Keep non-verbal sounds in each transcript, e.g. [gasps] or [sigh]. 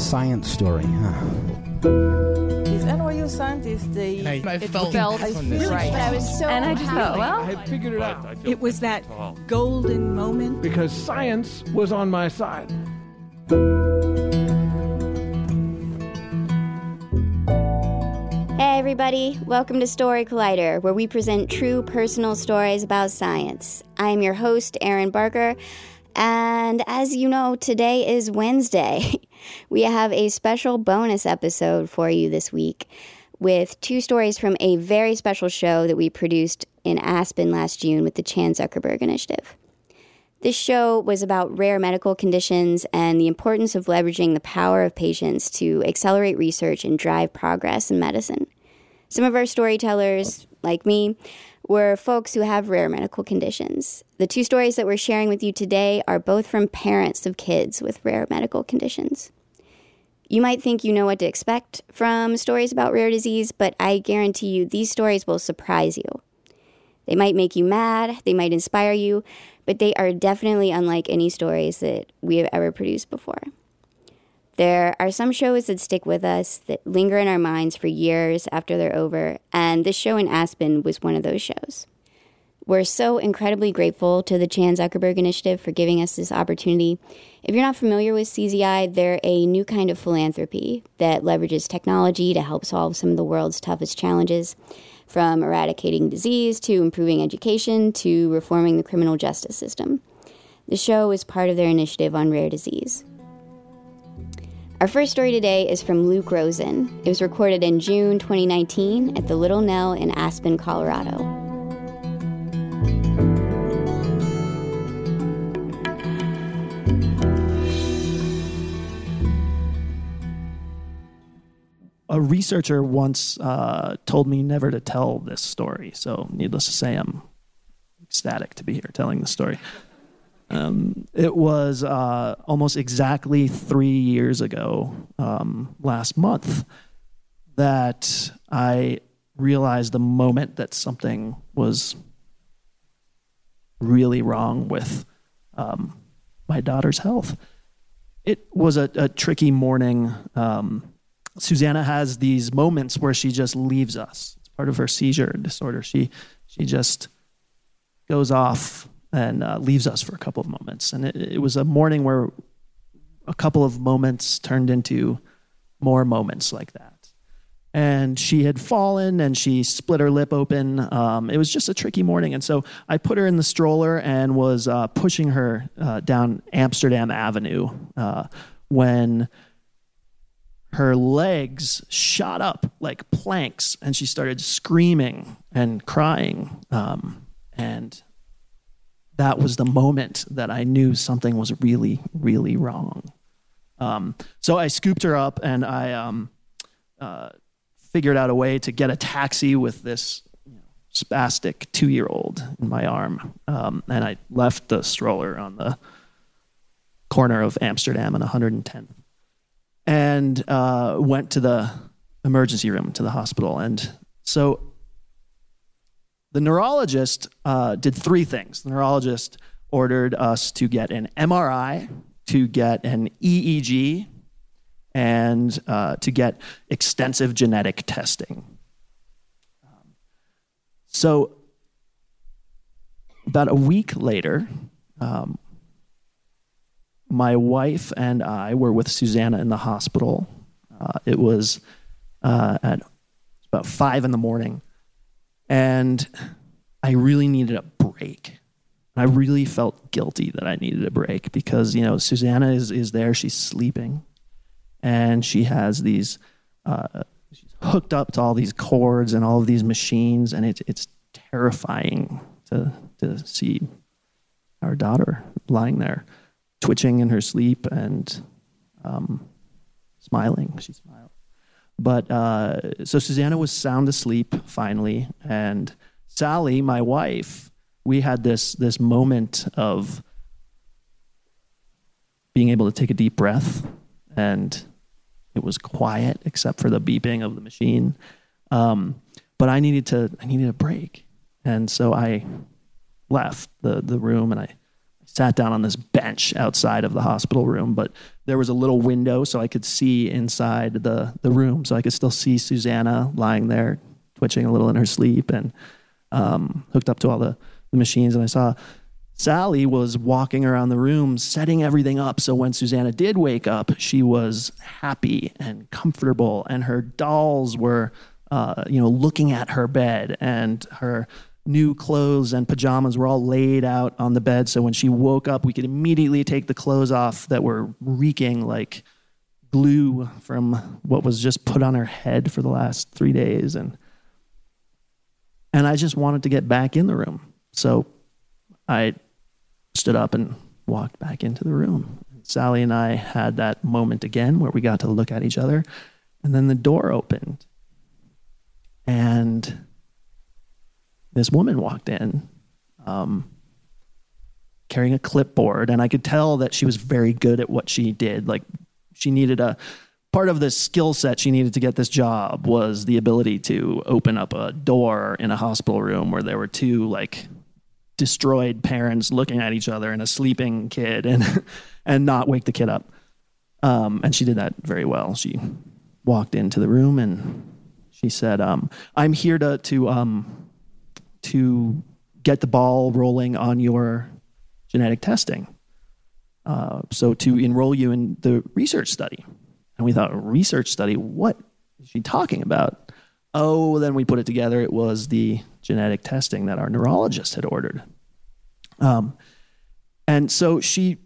Science story, huh? Is NYU scientist the I, I felt, felt on this. right. I was so and I just thought, well, I figured it out It was that golden moment. because science was on my side. Hey, everybody, welcome to Story Collider, where we present true personal stories about science. I am your host, Erin Barker, and as you know, today is Wednesday. [laughs] We have a special bonus episode for you this week with two stories from a very special show that we produced in Aspen last June with the Chan Zuckerberg Initiative. This show was about rare medical conditions and the importance of leveraging the power of patients to accelerate research and drive progress in medicine. Some of our storytellers, like me, were folks who have rare medical conditions. The two stories that we're sharing with you today are both from parents of kids with rare medical conditions. You might think you know what to expect from stories about rare disease, but I guarantee you these stories will surprise you. They might make you mad, they might inspire you, but they are definitely unlike any stories that we have ever produced before. There are some shows that stick with us, that linger in our minds for years after they're over, and this show in Aspen was one of those shows. We're so incredibly grateful to the Chan Zuckerberg Initiative for giving us this opportunity. If you're not familiar with CZI, they're a new kind of philanthropy that leverages technology to help solve some of the world's toughest challenges, from eradicating disease to improving education to reforming the criminal justice system. The show is part of their initiative on rare disease. Our first story today is from Luke Rosen. It was recorded in June 2019 at the Little Nell in Aspen, Colorado. a researcher once uh, told me never to tell this story. So, needless to say, I'm ecstatic to be here telling the story. Um, it was uh, almost exactly three years ago, um, last month, that I realized the moment that something was really wrong with um, my daughter's health. It was a, a tricky morning. Um, Susanna has these moments where she just leaves us. It's part of her seizure disorder. She she just goes off and uh, leaves us for a couple of moments. And it, it was a morning where a couple of moments turned into more moments like that. And she had fallen and she split her lip open. Um, it was just a tricky morning. And so I put her in the stroller and was uh, pushing her uh, down Amsterdam Avenue uh, when her legs shot up like planks and she started screaming and crying. Um, and that was the moment that I knew something was really, really wrong. Um, so I scooped her up and I um, uh, figured out a way to get a taxi with this you know, spastic two year old in my arm. Um, and I left the stroller on the corner of Amsterdam and 110 and uh, went to the emergency room to the hospital. And so the neurologist uh, did three things. The neurologist ordered us to get an MRI, to get an EEG, and uh, to get extensive genetic testing. Um, so about a week later, um, my wife and I were with Susanna in the hospital. Uh, it was uh, at about five in the morning, and I really needed a break. I really felt guilty that I needed a break because you know Susanna is is there, she's sleeping, and she has these. Uh, she's hooked up to all these cords and all of these machines, and it's it's terrifying to to see our daughter lying there twitching in her sleep and um, smiling. She smiled. But uh, so Susanna was sound asleep finally, and Sally, my wife, we had this this moment of being able to take a deep breath, and it was quiet except for the beeping of the machine. Um, but I needed to I needed a break, and so I left the the room and I sat down on this bench outside of the hospital room, but there was a little window so I could see inside the, the room. So I could still see Susanna lying there, twitching a little in her sleep and um, hooked up to all the, the machines. And I saw Sally was walking around the room, setting everything up. So when Susanna did wake up, she was happy and comfortable, and her dolls were, uh, you know, looking at her bed, and her new clothes and pajamas were all laid out on the bed. So when she woke up, we could immediately take the clothes off that were reeking like glue from what was just put on her head for the last three days. And and I just wanted to get back in the room. So I stood up and walked back into the room. Sally and I had that moment again where we got to look at each other. And then the door opened. And this woman walked in um, carrying a clipboard, and I could tell that she was very good at what she did. Like she needed a part of the skill set she needed to get this job was the ability to open up a door in a hospital room where there were two like destroyed parents looking at each other and a sleeping kid and [laughs] and not wake the kid up. Um, and she did that very well. She walked into the room and she said, um, "I'm here to to um, to get the ball rolling on your genetic testing. Uh, so to enroll you in the research study. And we thought, research study? What is she talking about? Oh, then we put it together. It was the genetic testing that our neurologist had ordered. Um, and so she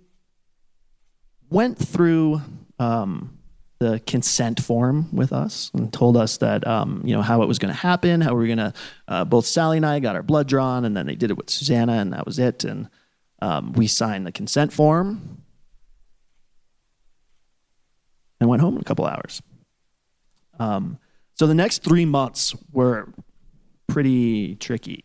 went through um, the consent form with us and told us that um, you know how it was going to happen, how we were going to. Uh, both Sally and I got our blood drawn, and then they did it with Susanna, and that was it. And um, we signed the consent form and went home in a couple hours. Um, so the next three months were pretty tricky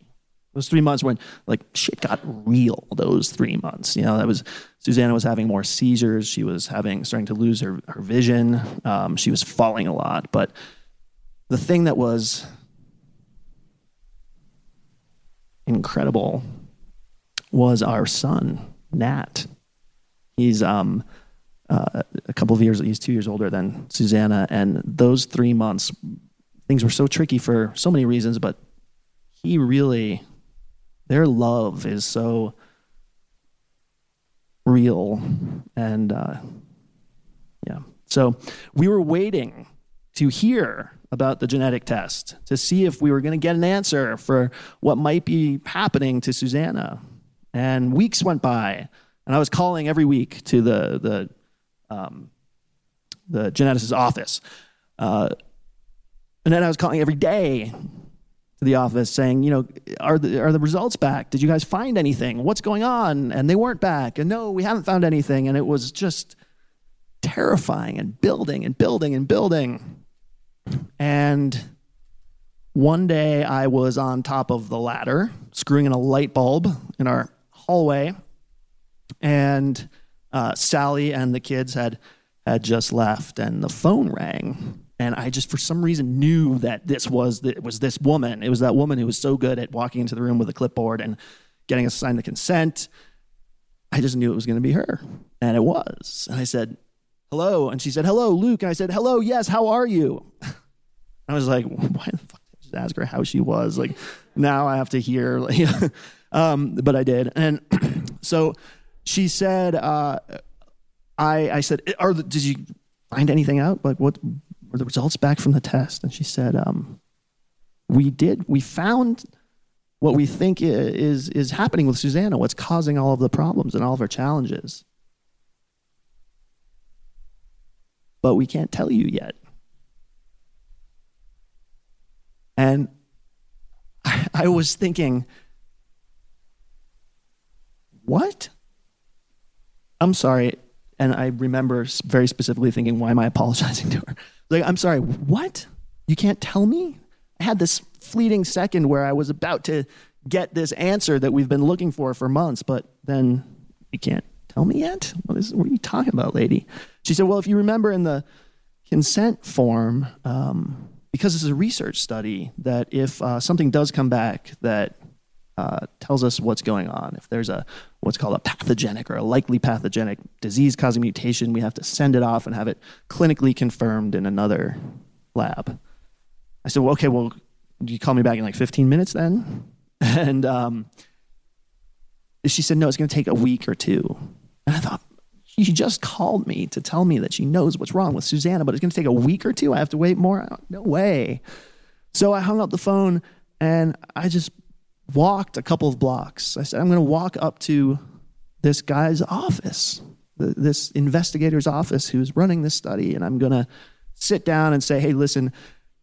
those three months when like shit got real those three months. You know that was susanna was having more seizures. She was having starting to lose her, her vision. Um, she was falling a lot. But the thing that was incredible was our son nat. He's um, uh, a couple of years he's two years older than susanna. And those three months things were so tricky for so many reasons but he really their love is so real and uh, yeah. So we were waiting to hear about the genetic test to see if we were going to get an answer for what might be happening to susanna. And weeks went by and i was calling every week to the the um, the geneticist's office. Uh, and then i was calling every day to the office saying, you know, are the, are the results back? Did you guys find anything? What's going on? And they weren't back. And no, we haven't found anything. And it was just terrifying and building and building and building. And one day I was on top of the ladder, screwing in a light bulb in our hallway. And uh, Sally and the kids had had just left, and the phone rang and I just for some reason knew that this was the, it was this woman. It was that woman who was so good at walking into the room with a clipboard and getting us to sign the consent. I just knew it was going to be her, and it was. And I said, "Hello," and she said, "Hello, Luke." And I said, "Hello, yes. How are you?" [laughs] I was like, "Why the fuck did I just ask her how she was?" Like now I have to hear. [laughs] Like, um, but I did, and [clears throat] so she said, uh, "I." I said, "Are did you find anything out? Like what?" Were the results back from the test? And she said, um, we did, we found what we think is, is happening with Susanna, what's causing all of the problems and all of her challenges. But we can't tell you yet. And I, I was thinking, what? I'm sorry. And I remember very specifically thinking, why am I apologizing to her? Like, I'm sorry, what? You can't tell me? I had this fleeting second where I was about to get this answer that we've been looking for for months, but then you can't tell me yet? What, is, what are you talking about, lady? She said, well, if you remember in the consent form, um, because this is a research study, that if uh, something does come back that uh, tells us what's going on, if there's a what's called a pathogenic or a likely pathogenic disease causing mutation, we have to send it off and have it clinically confirmed in another lab. I said, well, okay, well, you call me back in like 15 minutes then? [laughs] And um, she said, no, it's going to take a week or two. And I thought, she just called me to tell me that she knows what's wrong with Susanna, but it's going to take a week or two. I have to wait more. No way. So I hung up the phone and I just walked a couple of blocks. I said, I'm going to walk up to this guy's office, th- this investigator's office who's running this study, and I'm going to sit down and say, hey, listen,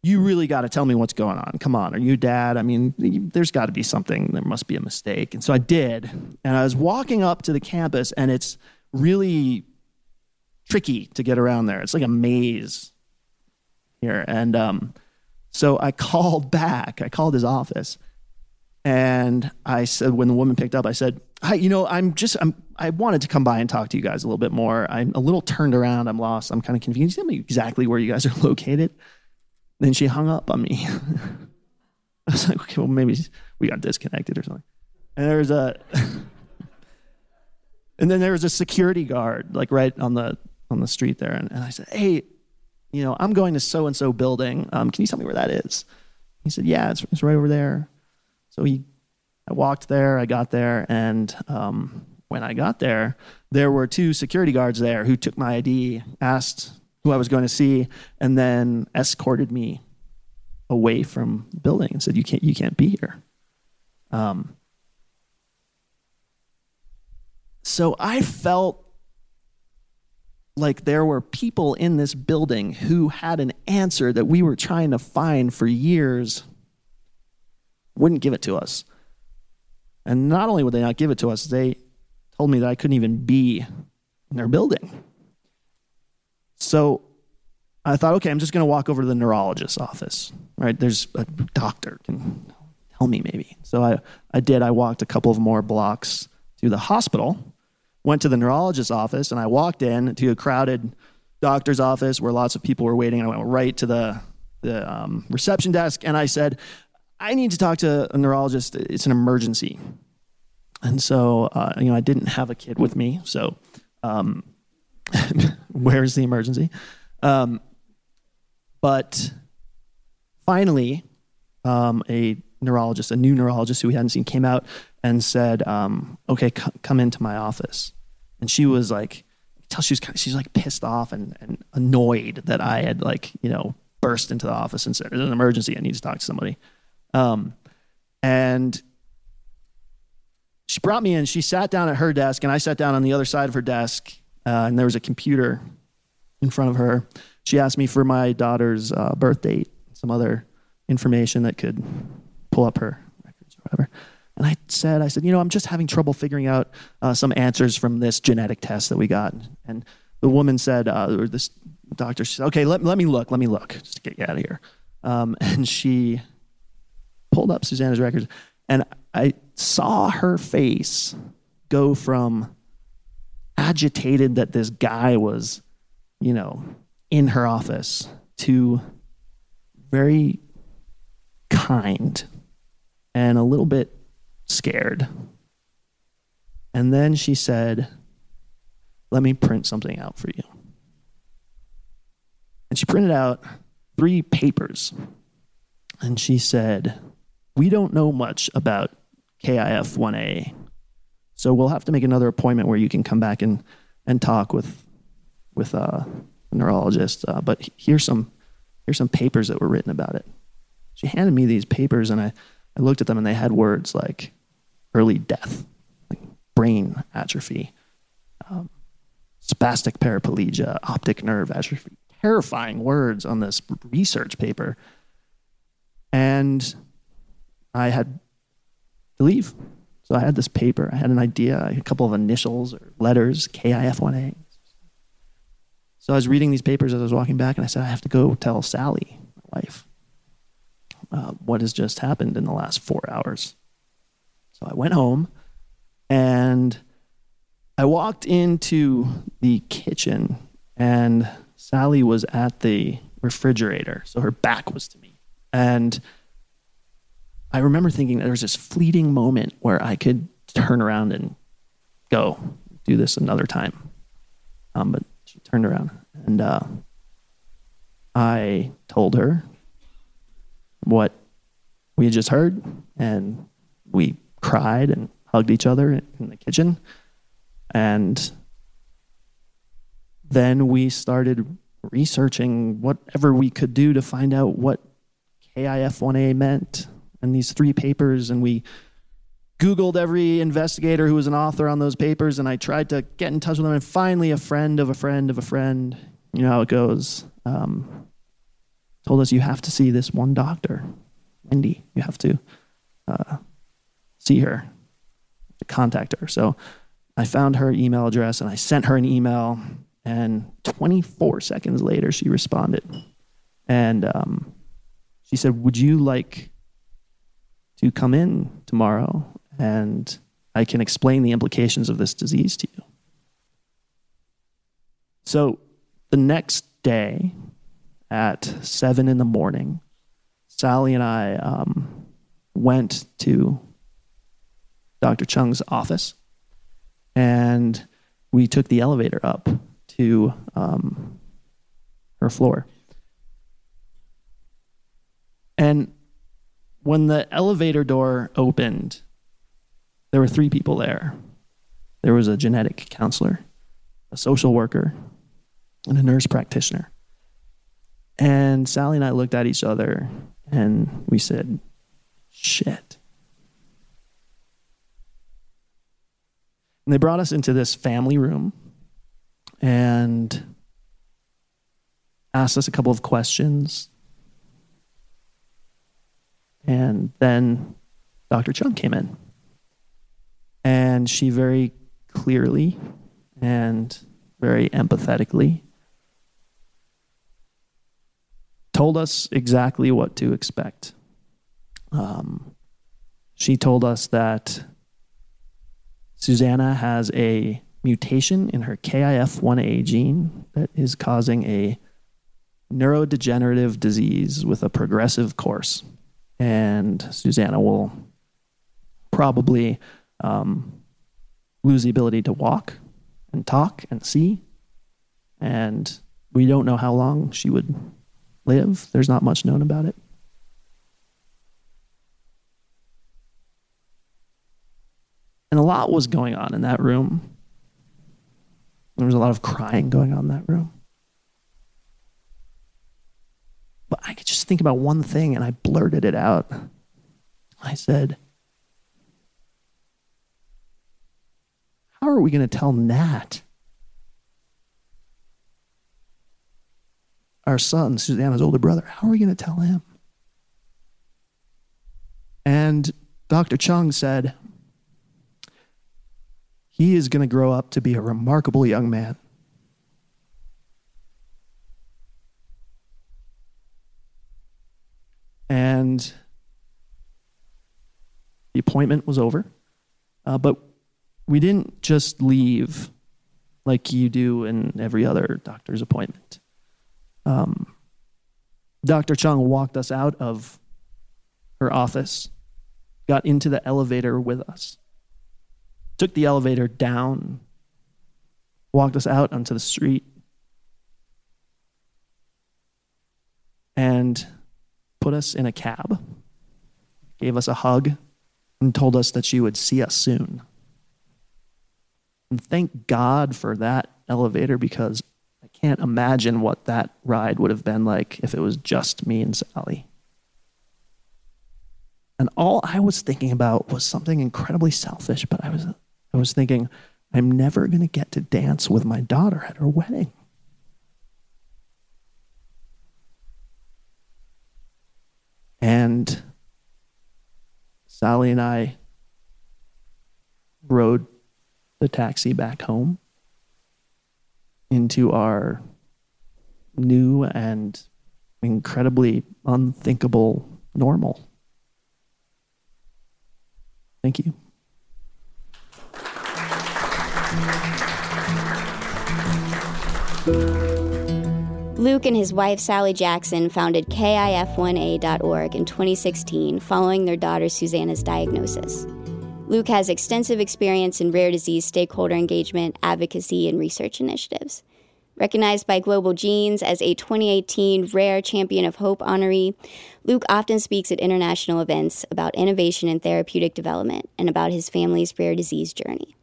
you really got to tell me what's going on. Come on. Are you dad? I mean, there's got to be something. There must be a mistake. And so I did. And I was walking up to the campus, and it's really tricky to get around there. It's like a maze here. And um, so I [laughs] called back. I called his office. And I said, when the woman picked up, I said, Hi, you know, I'm just, I'm, I wanted to come by and talk to you guys a little bit more. I'm a little turned around. I'm lost. I'm kind of confused. Tell me exactly where you guys are [laughs] located. Then she hung up on me. [laughs] I was like, okay, well, maybe we got disconnected or something. And there was a, [laughs] and then there was a security guard, like right on the on the street there. And, and I said, hey, you know, I'm going to so and so building. Um, can you tell me where that is? He said, yeah, it's, it's right over there. So he, I walked there. I got there, and um, when I got there, there were two security guards there who took my ID, asked who I was going to see, and then escorted me away from the building and said, "You can't, you can't be here." Um, so I felt like there were people in this building who had an answer that we were trying to find for years, wouldn't give it to us. And not only would they not give it to us, they told me that I couldn't even be in their building. So I thought, okay, I'm just going to walk over to the neurologist's office, right? There's a doctor can tell me maybe. So I, I did. I walked a couple of more blocks to the hospital, went to the neurologist's office, and I walked in to a crowded doctor's office where lots of people were waiting. I went right to the, the um, reception desk and I said, I need to talk to a neurologist. It's an emergency. And so, uh, you know, I didn't have a kid with me. So, um, [laughs] where's the emergency? Um, but finally, um, a neurologist, a new neurologist who we hadn't seen, came out and said, um, "Okay, c- come into my office." And she was like, tell she was kind of, she's like pissed off and, and annoyed that I had like you know burst into the office and said, "There's an emergency. I need to talk to somebody." Um, and she brought me in. She sat down at her desk, and I sat down on the other side of her desk, uh, and there was a computer in front of her. She asked me for my daughter's uh, birth date, some other information that could pull up her records or whatever. And I said, I said, you know, I'm just having trouble figuring out uh, some answers from this genetic test that we got. And the woman said, uh, or this doctor said, okay, let, let me look, let me look, just to get you out of here. Um, [laughs] and she pulled up Susanna's records, and I saw her face go from agitated that this guy was, you know, in her office to very kind and a little bit scared. And then she said, Let me print something out for you. And she printed out three papers. And she said, We don't know much about KIF 1A. So we'll have to make another appointment where you can come back and, and talk with, with uh, a neurologist. Uh, but here's some, here's some papers that were written about it. She handed me these papers, and I, I looked at them, and they had words like early death, like brain atrophy, um, spastic paraplegia, optic nerve atrophy. Terrifying words on this research paper. And I had to leave. So I had this paper. I had an idea, a couple of initials or letters, KIF1A. So I was reading these papers as I was walking back, and I said, I have to go tell Sally, my wife, uh, what has just happened in the last four hours. So I went home and I walked into the kitchen, and Sally was at the refrigerator. So her back was to me. And I remember thinking there was this fleeting moment where I could turn around and go do this another time. Um, but she turned around and uh, I told her what we had just heard, and we cried and hugged each other in the kitchen. And then we started researching whatever we could do to find out what KIF 1A meant and these three papers. And we Googled every investigator who was an author on those papers, and I tried to get in touch with them. And finally, a friend of a friend of a friend, you know how it goes, um, told us you have to see this one doctor, Wendy. You have to uh, see her, to contact her. So I found her email address and I sent her an email. And 24 seconds later, she responded. And um, she said, Would you like to come in tomorrow and I can explain the implications of this disease to you. So the next day at seven in the morning, Sally and I um, went to Dr. Chung's office and we took the elevator up to um, her floor. And when the elevator door opened, there were three people there. There was a genetic counselor, a social worker, and a nurse practitioner. And Sally and I looked at each other and we said, shit. And they brought us into this family room and asked us a couple of questions. And then Dr. Chung came in. And she very clearly and very empathetically told us exactly what to expect. Um, she told us that Susanna has a mutation in her KIF1A gene that is causing a neurodegenerative disease with a progressive course. And Susanna will probably um, lose the ability to walk and talk and see. And we don't know how long she would live. There's not much known about it. And a lot was going on in that room. There was a lot of crying going on in that room. But I could just think about one thing and I blurted it out. I said, How are we going to tell Nat? Our son, Susanna's older brother, how are we going to tell him? And Dr. Chung said, he is going to grow up to be a remarkable young man. And the appointment was over. Uh, but we didn't just leave like you do in every other doctor's appointment. Um, Dr. Chung walked us out of her office, got into the elevator with us, took the elevator down, walked us out onto the street, and put us in a cab, gave us a hug, and told us that she would see us soon. And thank God for that elevator because I can't imagine what that ride would have been like if it was just me and Sally. And all I was thinking about was something incredibly selfish, but I was I was thinking I'm never going to get to dance with my daughter at her wedding. And Sally and I rode the taxi back home into our new and incredibly unthinkable normal. Thank you. Luke and his wife Sally Jackson founded KIF1A.org in 2016 following their daughter Susanna's diagnosis. Luke has extensive experience in rare disease stakeholder engagement, advocacy, and research initiatives. Recognized by Global Genes as a 2018 Rare Champion of Hope honoree, Luke often speaks at international events about innovation in therapeutic development and about his family's rare disease journey.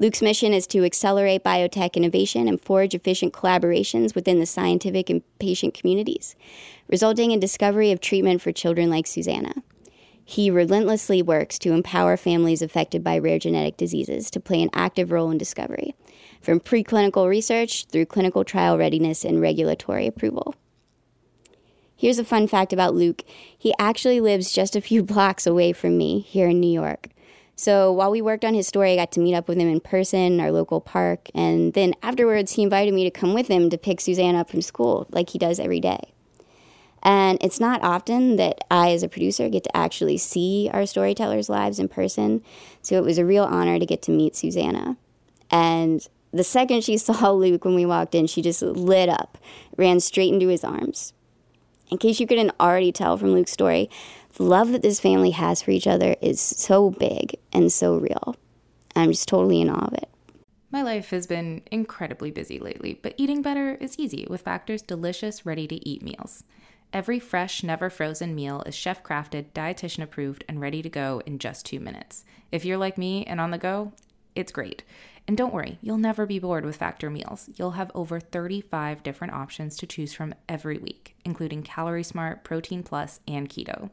Luke's mission is to accelerate biotech innovation and forge efficient collaborations within the scientific and patient communities, resulting in discovery of treatment for children like Susanna. He relentlessly works to empower families affected by rare genetic diseases to play an active role in discovery, from preclinical research through clinical trial readiness and regulatory approval. Here's a fun fact about Luke he actually lives just a few [laughs] blocks away from me here in New York. So while we worked on his story, I got to meet up with him in person our local park. And then afterwards, he invited me to come with him to pick Susanna up from school, like he does every day. And it's not often that I, as a producer, get to actually see our storytellers' lives in person. So it was a real honor to get to meet Susanna. And the second she [laughs] saw Luke when we walked in, she just lit up, ran straight into his arms. In case you couldn't already tell from Luke's story, love that this family has for each other is so big and so real. I'm just totally in awe of it. My life has been incredibly busy lately, but eating better is easy with Factor's delicious, ready to eat meals. Every fresh, never frozen meal is chef crafted, dietitian approved, and ready to go in just two minutes. If you're like me and on the go, it's great. And don't worry, you'll never be bored with Factor meals. You'll have over 35 different options to choose from every week, including Calorie Smart, Protein Plus, and Keto.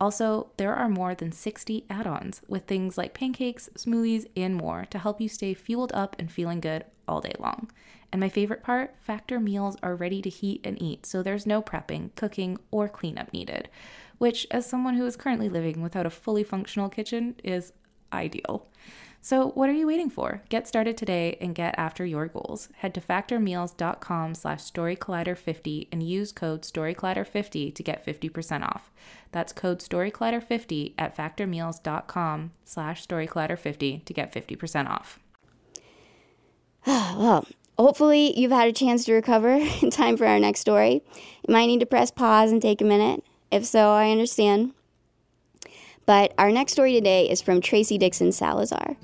Also, there are more than 60 add ons with things like pancakes, smoothies, and more to help you stay fueled up and feeling good all day long. And my favorite part Factor meals are ready to heat and eat, so there's no prepping, cooking, or cleanup needed, which, as someone who is currently living without a fully functional kitchen, is ideal. So what are you waiting for? Get started today and get after your goals. Head to factormeals.com slash storycollider50 and use code storycollider50 to get 50% off. That's code storycollider50 at factormeals.com slash storycollider50 to get 50% off. [sighs] well, hopefully you've had a chance to recover [laughs] in time for our next story. You might need to press pause and take a minute. If so, I understand. But our next story today is from Tracy Dixon Salazar.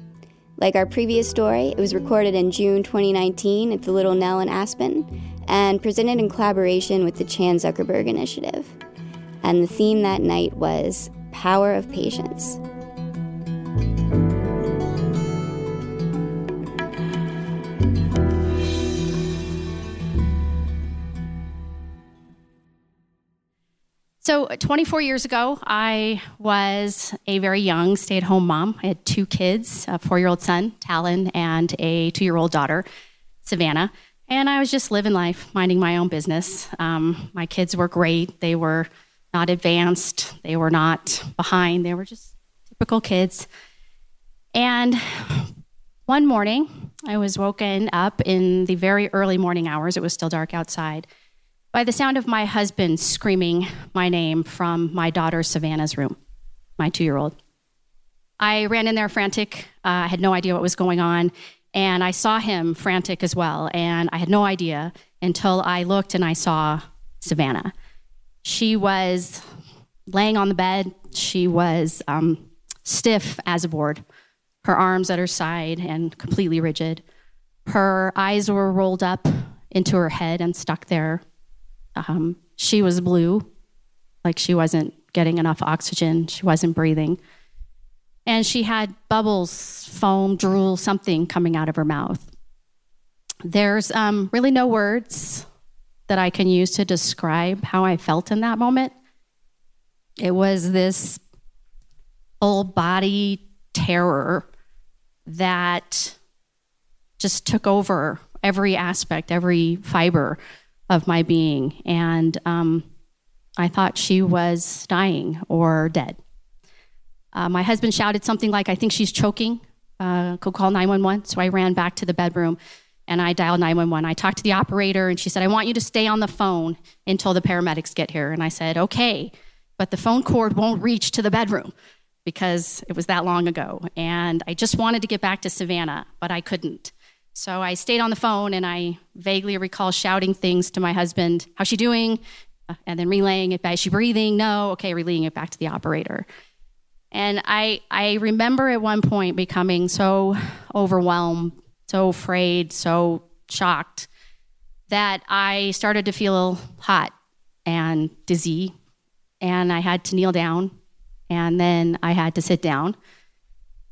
Like our previous story, it was recorded in June 2019 at the Little Nell in Aspen and presented in collaboration with the Chan Zuckerberg Initiative. And the theme that night was Power of Patients. So, 24 years ago, I was a very young stay at home mom. I had two kids a four year old son, Talon, and a two year old daughter, Savannah. And I was just living life, minding my own business. Um, my kids were great. They were not advanced, they were not behind, they were just typical kids. And one morning, I was woken up in the very early morning hours. It was still dark outside by the sound of my husband screaming my name from my daughter Savannah's room, my two year old. I ran in there frantic. Uh, I had no idea what was going on. And I saw him frantic as well. And I had no idea until I looked and I saw Savannah. She was laying on the bed. She was um, stiff as a board, her arms at her side and completely rigid. Her eyes were rolled up into her head and stuck there um, she was blue, like she wasn't getting enough oxygen, she wasn't breathing. And she had bubbles, foam, drool, something coming out of her mouth. There's um, really no words that I can use to describe how I felt in that moment. It was this full body terror that just took over every aspect, every fiber of my being. And um, I thought she was dying or dead. Uh, my husband shouted something like, I think she's choking. Uh, go call 911. So I ran back to the bedroom and I dialed 911. I talked to the operator, and she said, I want you to stay on the phone until the paramedics get here. And I said, okay, but the phone cord won't reach to the bedroom because it was that long ago. And I just wanted to get back to Savannah, but I couldn't. So I stayed on the phone and I vaguely recall shouting things to my husband, How's she doing? Uh, and then relaying it back. Is she breathing? No. Okay, relaying it back to the operator. And I, I remember at one point becoming so overwhelmed, so afraid, so shocked that I started to feel hot and dizzy. And I had to kneel down. And then I had to sit down.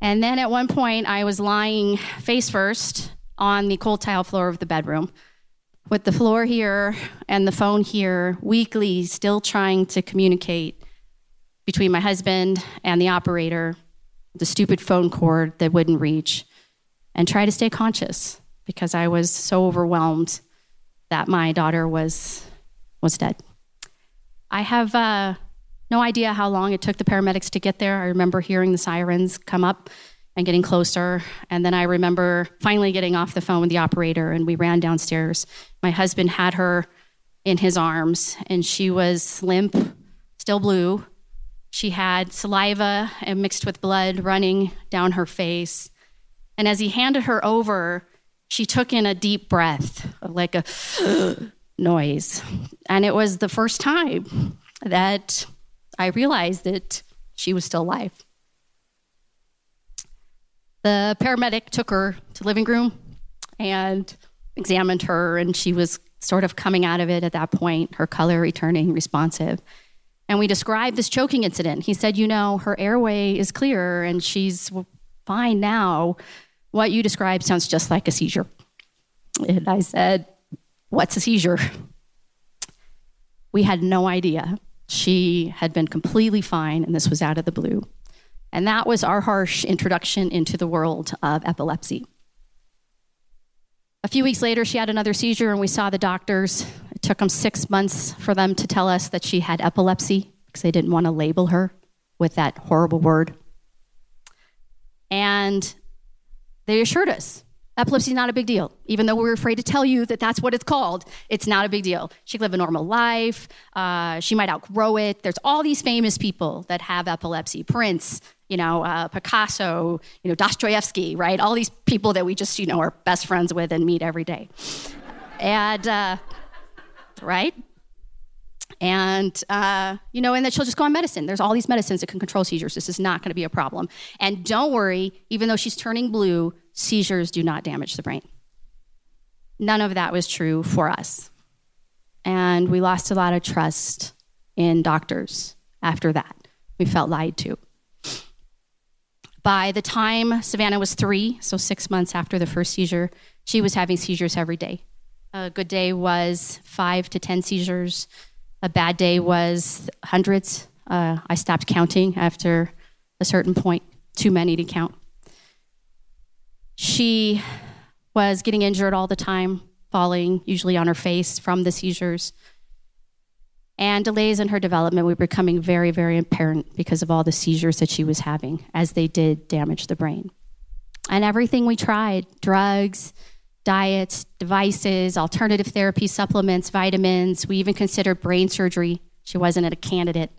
And then at one point, I was lying face first on the cold tile floor of the bedroom with the floor here and the phone here, weakly, still trying to communicate between my husband and the operator, the stupid phone cord that wouldn't reach, and try to stay conscious because I was so overwhelmed that my daughter was was dead. I have uh, no idea how long it took the paramedics to get there. I remember hearing the sirens come up and getting closer. And then I remember finally getting off the phone with the operator and we ran downstairs. My husband had her in his arms and she was limp, still blue. She had saliva and mixed with blood running down her face. And as he handed her over, she took in a deep breath, like a [gasps] noise. And it was the first time that I realized that she was still alive. The paramedic took her to living room and examined her, and she was sort of coming out of it at that point, her color returning responsive. And we described this choking incident. He said, You know, her airway is clear and she's fine now. What you described sounds just like a seizure. And I said, What's a seizure? We had no idea. She had been completely fine, and this was out of the blue. And that was our harsh introduction into the world of epilepsy. A few weeks later, she had another seizure, and we saw the doctors. It took them six months for them to tell us that she had epilepsy because they didn't want to label her with that horrible word. And they assured us Epilepsy is not a big deal. Even though we're afraid to tell you that that's what it's called, it's not a big deal. She can live a normal life. Uh, she might outgrow it. There's all these famous people that have epilepsy. Prince, you know, uh, Picasso, you know, Dostoevsky, right? All these people that we just, you know, are best friends with and meet every day. And, uh, right? And, uh, you know, and that she'll just go on medicine. There's all these medicines that can control seizures. This is not going to be a problem. And don't worry, even though she's turning blue, seizures do not damage the brain. None of that was true for us. And we lost a lot of trust in doctors after that. We felt lied to. By the time Savannah was three, so six months after the first seizure, she was having seizures every day. A good day was five to 10 seizures. A bad day was hundreds. Uh, I stopped counting after a certain point, too many to count. She was getting injured all the time, falling usually on her face from the seizures. And delays in her development were becoming very, very apparent because of all the seizures that she was having, as they did damage the brain. And everything we tried drugs, diets, devices, alternative therapy, supplements, vitamins we even considered brain surgery. She wasn't a candidate.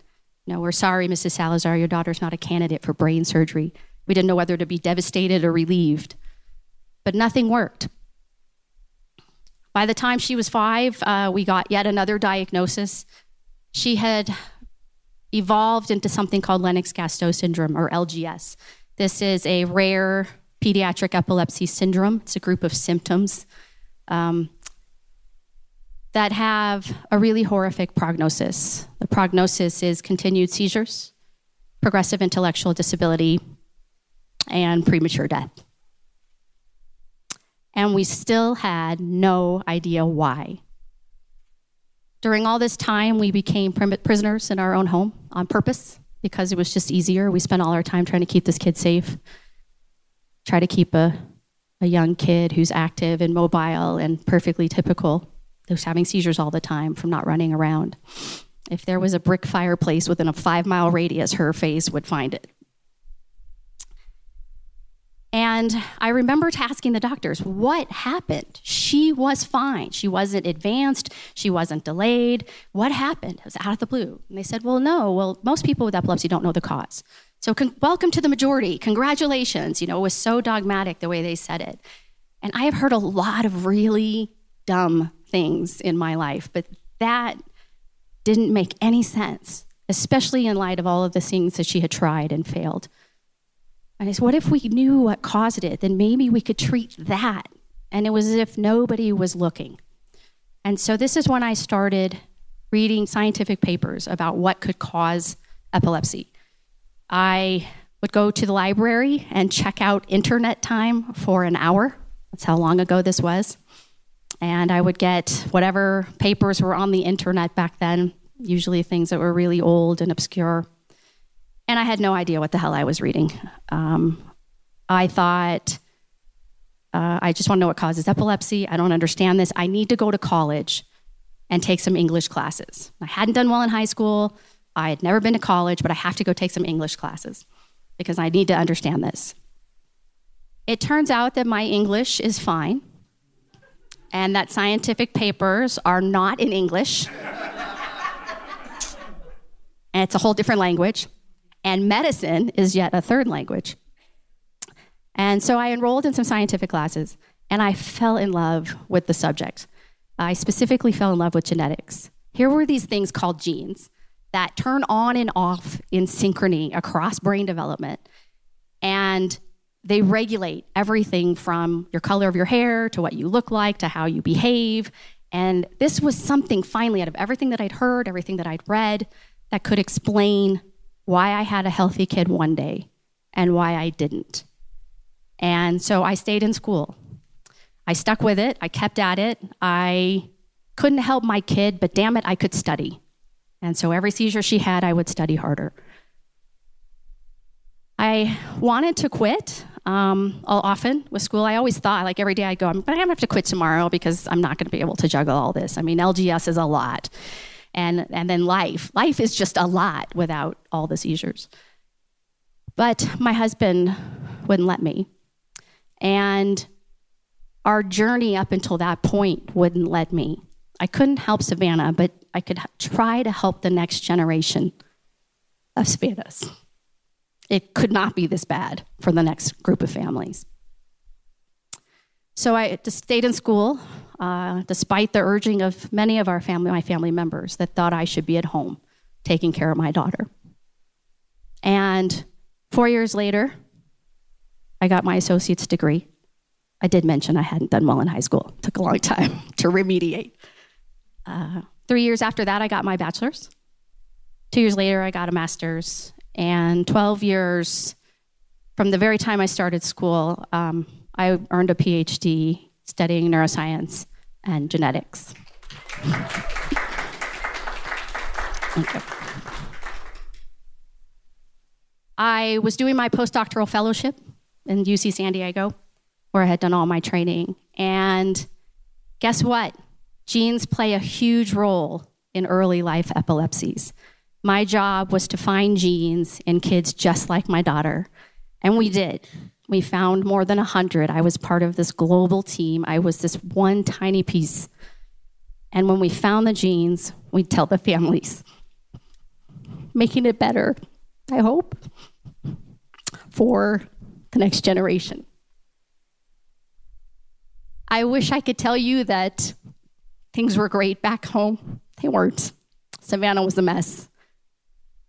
No, we're sorry, Mrs. Salazar, your daughter's not a candidate for brain surgery. We didn't know whether to be devastated or relieved but nothing worked. By the time she was five, uh, we got yet another diagnosis. She had evolved into something called Lennox Gastaut syndrome, or LGS. This is a rare pediatric epilepsy syndrome. It's a group of symptoms um, that have a really horrific prognosis. The prognosis is continued seizures, progressive intellectual disability, and premature death and we still had no idea why. During all this time, we became prisoners in our own home on purpose because it was just easier. We spent all our time trying to keep this kid safe, try to keep a, a young kid who's active and mobile and perfectly typical, who's having seizures all the time from not running around. If there was a brick fireplace within a five mile radius, her face would find it. And I remembered asking the doctors, what happened? She was fine. She wasn't advanced. She wasn't delayed. What happened? It was out of the blue. And they said, well, no. Well, most people with epilepsy don't know the cause. So, con- welcome to the majority. Congratulations. You know, it was so dogmatic the way they said it. And I have heard a lot of really dumb things in my life, but that didn't make any sense, especially in light of all of the things that she had tried and failed. And I said, what if we knew what caused it? Then maybe we could treat that. And it was as if nobody was looking. And so this is when I started reading scientific papers about what could cause epilepsy. I would go to the library and check out internet time for an hour. That's how long ago this was. And I would get whatever papers were on the internet back then, usually things that were really old and obscure. And I had no idea what the hell I was reading. Um, I thought, uh, I just want to know what causes epilepsy. I don't understand this. I need to go to college and take some English classes. I hadn't done well in high school. I had never been to college, but I have to go take some English classes because I need to understand this. It turns out that my English is fine and that scientific papers are not in English. [laughs] and it's a whole different language. And medicine is yet a third language. And so I enrolled in some scientific classes and I fell in love with the subject. I specifically fell in love with genetics. Here were these things called genes that turn on and off in synchrony across brain development. And they regulate everything from your color of your hair to what you look like to how you behave. And this was something finally out of everything that I'd heard, everything that I'd read, that could explain why I had a healthy kid one day and why I didn't. And so I stayed in school. I stuck with it, I kept at it. I couldn't help my kid, but damn it, I could study. And so every seizure she had, I would study harder. I wanted to quit um, often with school. I always thought, like every day I'd go, I'm going to have to quit tomorrow because I'm not going to be able to juggle all this. I mean, LGS is a lot. And, and then life. Life is just a lot without all the seizures. But my husband wouldn't let me. And our journey up until that point wouldn't let me. I couldn't help Savannah, but I could try to help the next generation of Savannahs. It could not be this bad for the next group of families. So I just stayed in school, uh, despite the urging of many of our family, my family members, that thought I should be at home taking care of my daughter. And four years later, I got my associate's degree. I did mention I hadn't done well in high school. It took a long time [laughs] to remediate. Uh, Three years after that, I got my bachelor's. Two years later, I got a master's. And 12 years from the very time I started school, um, I earned a PhD studying neuroscience and genetics. I was doing my postdoctoral fellowship in UC San Diego, where I had done all my training. And guess what? Genes play a huge role in early life epilepsies. My job was to find genes in kids just like my daughter, and we did. We found more than 100. I was part of this global team. I was this one tiny piece. And when we found the genes, we'd tell the families, making it better, I hope, for the next generation. I wish I could tell you that Things were great back home. They weren't. Savannah was a mess.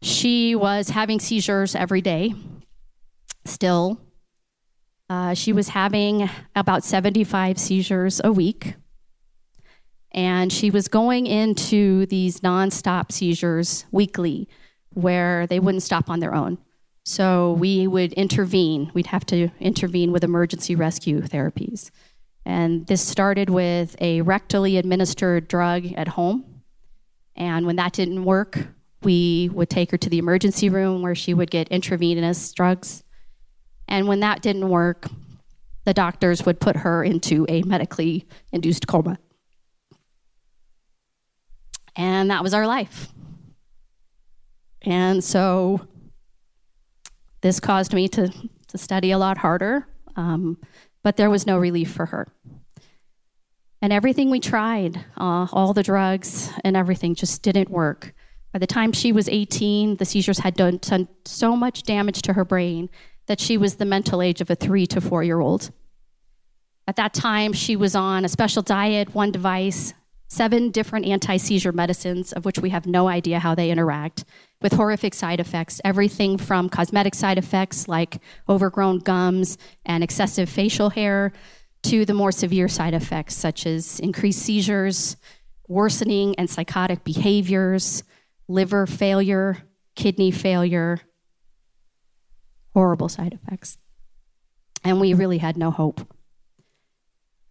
She was having seizures every day, still. Uh, she was having about 75 seizures a week. And she was going into these nonstop seizures weekly where they wouldn't stop on their own. So we would intervene. We'd have to intervene with emergency rescue therapies. And this started with a rectally administered drug at home. And when that didn't work, we would take her to the emergency room where she would get intravenous drugs. And when that didn't work, the doctors would put her into a medically induced coma. And that was our life. And so this caused me to, to study a lot harder um, but there was no relief for her. And everything we tried, uh, all the drugs and everything, just didn't work. By the time she was 18, the seizures had done, done so much damage to her brain that she was the mental age of a three to four year old. At that time, she was on a special diet, one device, seven different anti seizure medicines, of which we have no idea how they interact, with horrific side effects everything from cosmetic side effects like overgrown gums and excessive facial hair to the more severe side effects such as increased seizures, worsening and psychotic behaviors, liver failure, kidney failure, horrible side effects. And we really had no hope.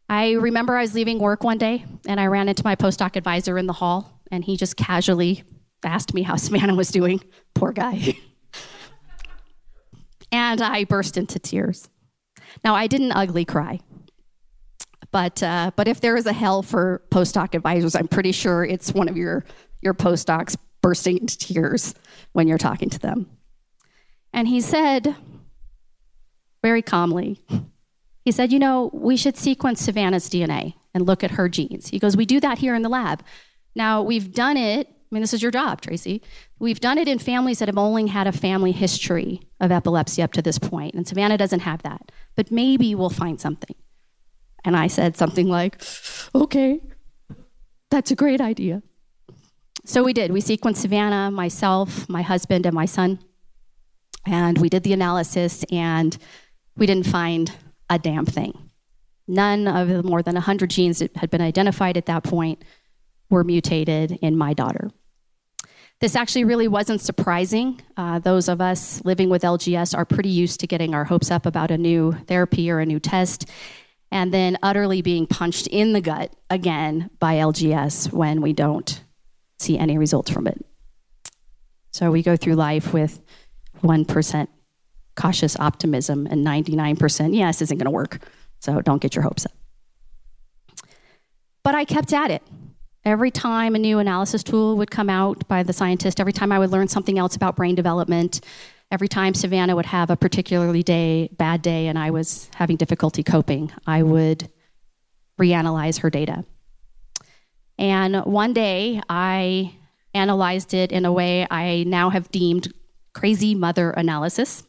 I remember I was leaving work one day and I ran into my postdoc advisor in the hall, and he just casually asked me how [laughs] Savannah was doing. Poor guy. [laughs] and I burst into tears. Now, I didn't ugly cry. But, uh, but if there is a hell for postdoc advisors, I'm pretty sure it's one of your, your postdocs bursting into tears when you're talking to them. And he said, very calmly, he said, You know, we should sequence Savannah's DNA and look at her genes. He goes, We do that here in the lab. Now, we've done it. I mean, this is your job, Tracy. We've done it in families that have only had a family history of epilepsy up to this point, and Savannah doesn't have that. But maybe we'll find something. And I said something like, Okay, that's a great idea. So we did. We sequenced Savannah, myself, my husband, and my son. And we did the analysis, and we didn't find a damn thing. None of the more than 100 genes that had been identified at that point were mutated in my daughter. This actually really wasn't surprising. Uh, those of us living with LGS are pretty used to getting our hopes up about a new therapy or a new test, and then utterly being punched in the gut again by LGS when we don't see any results from it. So we go through life with 1% cautious optimism and 99%, yeah, this isn't going to work. So don't get your hopes up. But I kept at it. Every time a new analysis tool would come out by the scientist, every time I would learn something else about brain development, every time Savannah would have a particularly day, bad day and I was having difficulty coping, I would reanalyze her data. And one day I analyzed it in a way I now have deemed crazy mother analysis.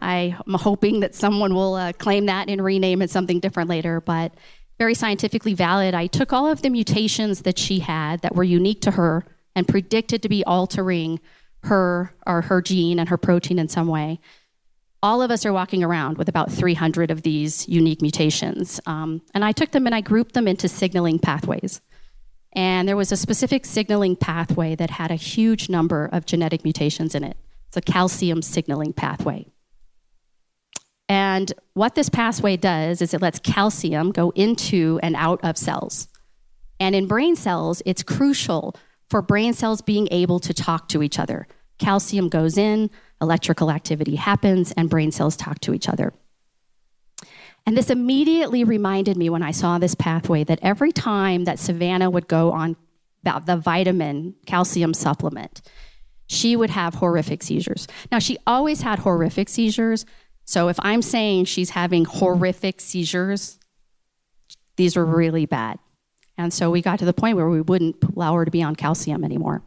I am hoping that someone will uh, claim that and rename it something different later, but very scientifically valid. I took all of the mutations that she had that were unique to her and predicted to be altering her or her gene and her protein in some way. All of us are walking around with about 300 of these unique mutations. Um, and I took them and I grouped them into signaling pathways. And there was a specific signaling pathway that had a huge number of genetic mutations in it. It's a calcium signaling pathway. And what this pathway does is it lets calcium go into and out of cells. And in brain cells, it's crucial for brain cells being able to talk to each other. Calcium goes in, electrical activity happens, and brain cells talk to each other. And this immediately reminded me when I saw this pathway that every time that Savannah would go on the vitamin calcium supplement, she would have horrific seizures. Now, she always had horrific seizures, so if I'm saying she's having horrific seizures, these were really bad. And so we got to the point where we wouldn't allow her to be on calcium anymore.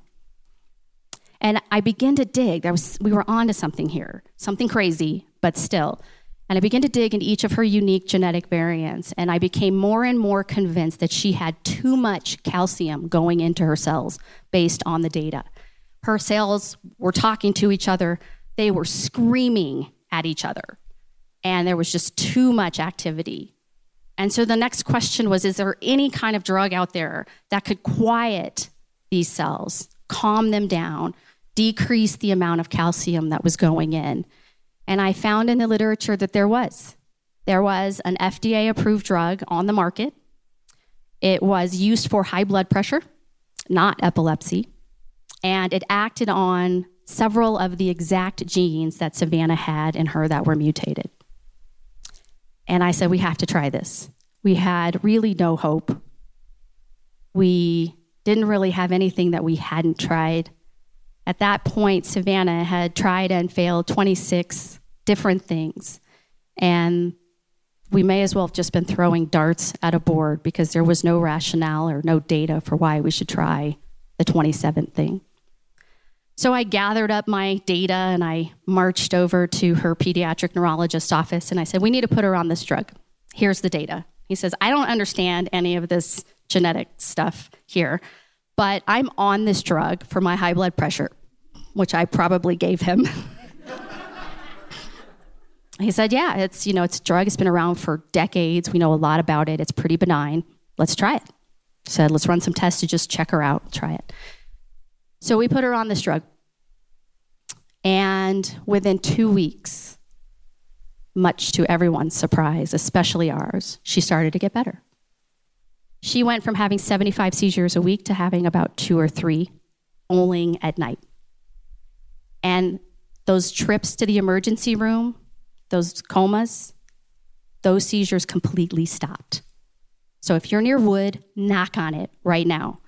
And I began to dig. There was, we were onto something here, something crazy, but still. And I began to dig into each of her unique genetic variants, and I became more and more convinced that she had too much calcium going into her cells based on the data. Her cells were talking to each other, they were screaming at each other. And there was just too much activity. And so the next question was Is there any kind of drug out there that could quiet these cells, calm them down, decrease the amount of calcium that was going in? And I found in the literature that there was. There was an FDA approved drug on the market. It was used for high blood pressure, not epilepsy. And it acted on several of the exact genes that Savannah had in her that were mutated. And I said, We have to try this. We had really no hope. We didn't really have anything that we hadn't tried. At that point, Savannah had tried and failed 26 different things. And we may as well have just been throwing darts at a board because there was no rationale or no data for why we should try the 27th thing. So I gathered up my data and I marched over to her pediatric neurologist's office and I said, We need to put her on this drug. Here's the data. He says, I don't understand any of this genetic stuff here, but I'm on this drug for my high blood pressure, which I probably gave him. [laughs] he said, Yeah, it's, you know, it's a drug. It's been around for decades. We know a lot about it. It's pretty benign. Let's try it. Said, Let's run some tests to just check her out. Try it. So we put her on this drug. And within two weeks, much to everyone's surprise, especially ours, she started to get better. She went from having 75 seizures a week to having about two or three only at night. And those trips to the emergency room, those comas, those seizures completely stopped. So if you're near wood, knock on it right now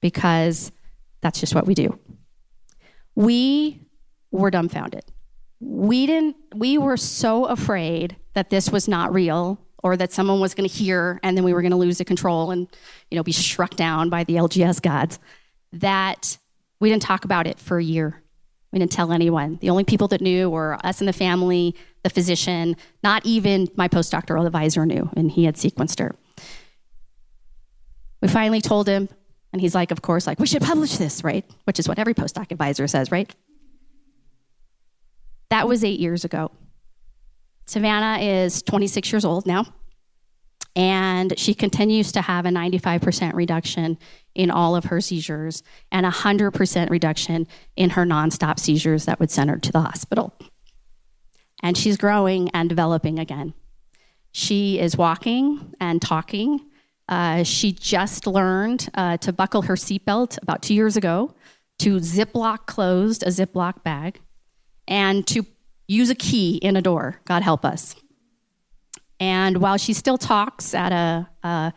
because that's just what we do. We were dumbfounded. We didn't we were so afraid that this was not real or that someone was going to hear and then we were going to lose the control and you know be struck down by the LGS gods that we didn't talk about it for a year. We didn't tell anyone. The only people that knew were us and the family, the physician, not even my postdoctoral advisor knew, and he had sequenced her. We finally told him, and he's like, of course, like, we should publish this, right? Which is what every postdoc advisor says, right? That was eight years ago. Savannah is 26 years old now, and she continues to have a 95% reduction in all of her seizures and a 100% reduction in her nonstop seizures that would send her to the hospital. And she's growing and developing again. She is walking and talking. Uh, she just learned uh, to buckle her seatbelt about two years ago, to ziplock closed a ziplock bag, and to use a key in a door. God help us. And while she still talks at a, uh,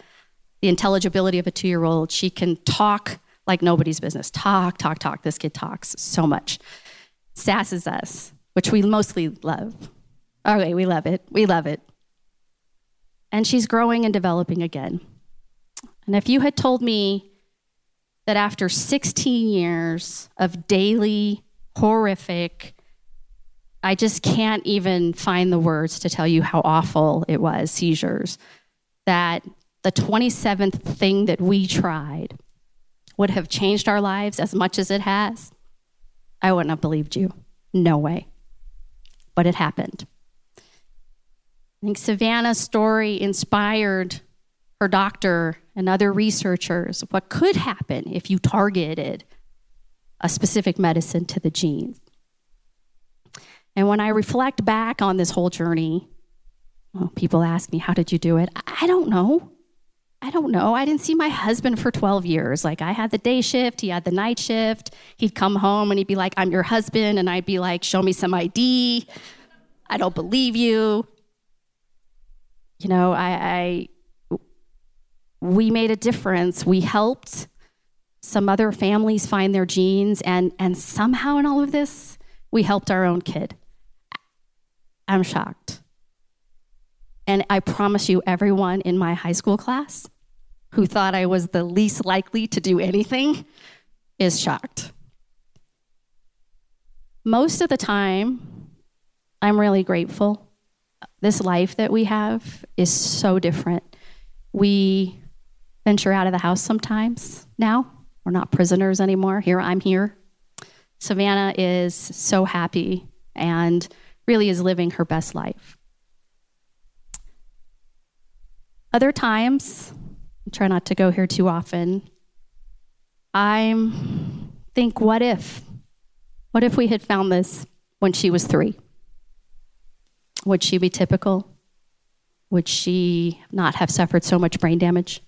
the intelligibility of a two year old, she can talk like nobody's business. Talk, talk, talk. This kid talks so much. Sasses us, which we mostly love. Okay, we love it. We love it. And she's growing and developing again. And if you had told me that after 16 years of daily, horrific, I just can't even find the words to tell you how awful it was, seizures, that the 27th thing that we tried would have changed our lives as much as it has, I wouldn't have believed you. No way. But it happened. I think Savannah's story inspired her doctor and other researchers what could happen if you targeted a specific medicine to the genes. And when I reflect back on this whole journey, well, people ask me, How did you do it? I don't know. I don't know. I didn't see my husband for 12 years. Like, I had the day shift, he had the night shift. He'd come home and he'd be like, I'm your husband. And I'd be like, Show me some ID. I don't believe you. You know, I, I we made a difference. We helped some other families find their genes, and, and somehow in all of this, we helped our own kid. I'm shocked. And I promise you, everyone in my high school class who thought I was the least likely to do anything is shocked. Most of the time, I'm really grateful. This life that we have is so different. We venture out of the house sometimes now. We're not prisoners anymore. Here, I'm here. Savannah is so happy and really is living her best life. Other times, I try not to go here too often, I think, what if? What if we had found this when she was three? Would she be typical? Would she not have suffered so much brain damage?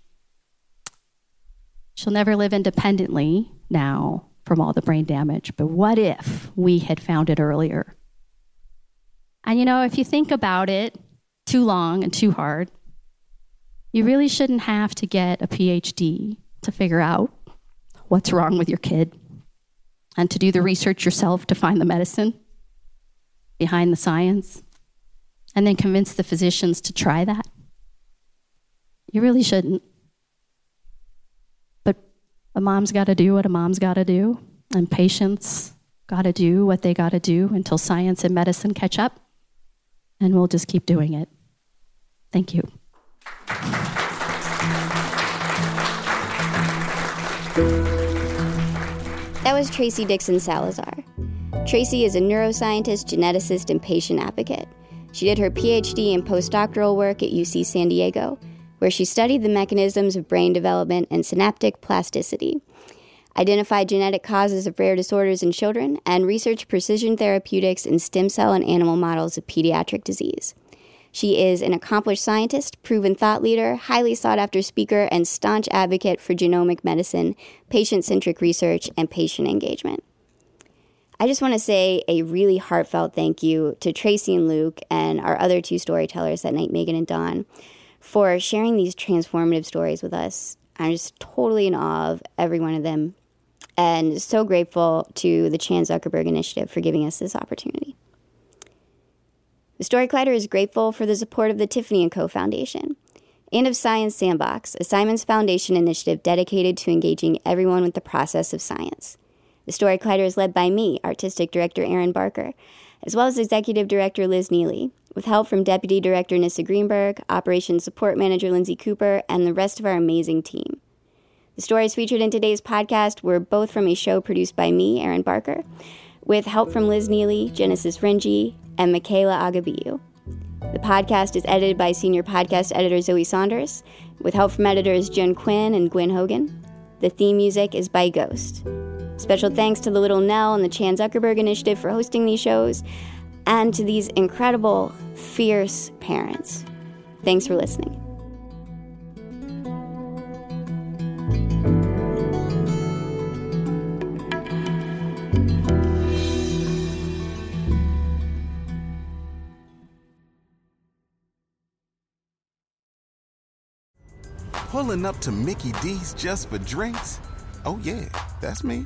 She'll never live independently now from all the brain damage, but what if we had found it earlier? And you know, if you think about it too long and too hard, you really shouldn't have to get a PhD to figure out what's wrong with your kid and to do the research yourself to find the medicine behind the science. and then convince the physicians to try that? You really shouldn't. A mom's got to do what a mom's got to do, and patients got to do what they got to do until science and medicine catch up, and we'll just keep doing it. Thank you. That was Tracy Dixon Salazar. Tracy is a neuroscientist, geneticist, and patient advocate. She did her PhD and postdoctoral work at UC San Diego, where she studied the mechanisms of brain development and synaptic plasticity, identified genetic causes of rare disorders in children, and researched precision therapeutics in stem cell and animal models of pediatric disease. She is an accomplished scientist, proven thought leader, highly sought after speaker, and staunch advocate for genomic medicine, patient centric research, and patient engagement. I just want to say a really heartfelt thank you to Tracy and Luke and our other two storytellers that night, Megan and Dawn, for sharing these transformative stories with us. I'm just totally in awe of every one of them and so grateful to the Chan Zuckerberg Initiative for giving us this opportunity. The Story Collider is grateful for the support of the Tiffany & Co. Foundation and of Science Sandbox, a Simons Foundation initiative dedicated to engaging everyone with the process of science. The Story Collider is led by me, Artistic Director Erin Barker, as well as Executive Director Liz Neely, with help from Deputy Director Nissa Greenberg, Operations Support Manager Lindsay Cooper, and the rest of our amazing team. The stories featured in today's podcast were both from a show produced by me, Erin Barker, with help from Liz Neely, Genesis Renji, and Michaela Agabiyu. The podcast is edited by senior podcast editor Zoe Saunders, with help from editors Jen Quinn and Gwen Hogan. The theme music is by Ghost. Special thanks to the Little Nell and the Chan Zuckerberg Initiative for hosting these shows, and to these incredible, fierce parents. Thanks for listening. Pulling up to Mickey D's just for drinks? Oh, yeah, that's me.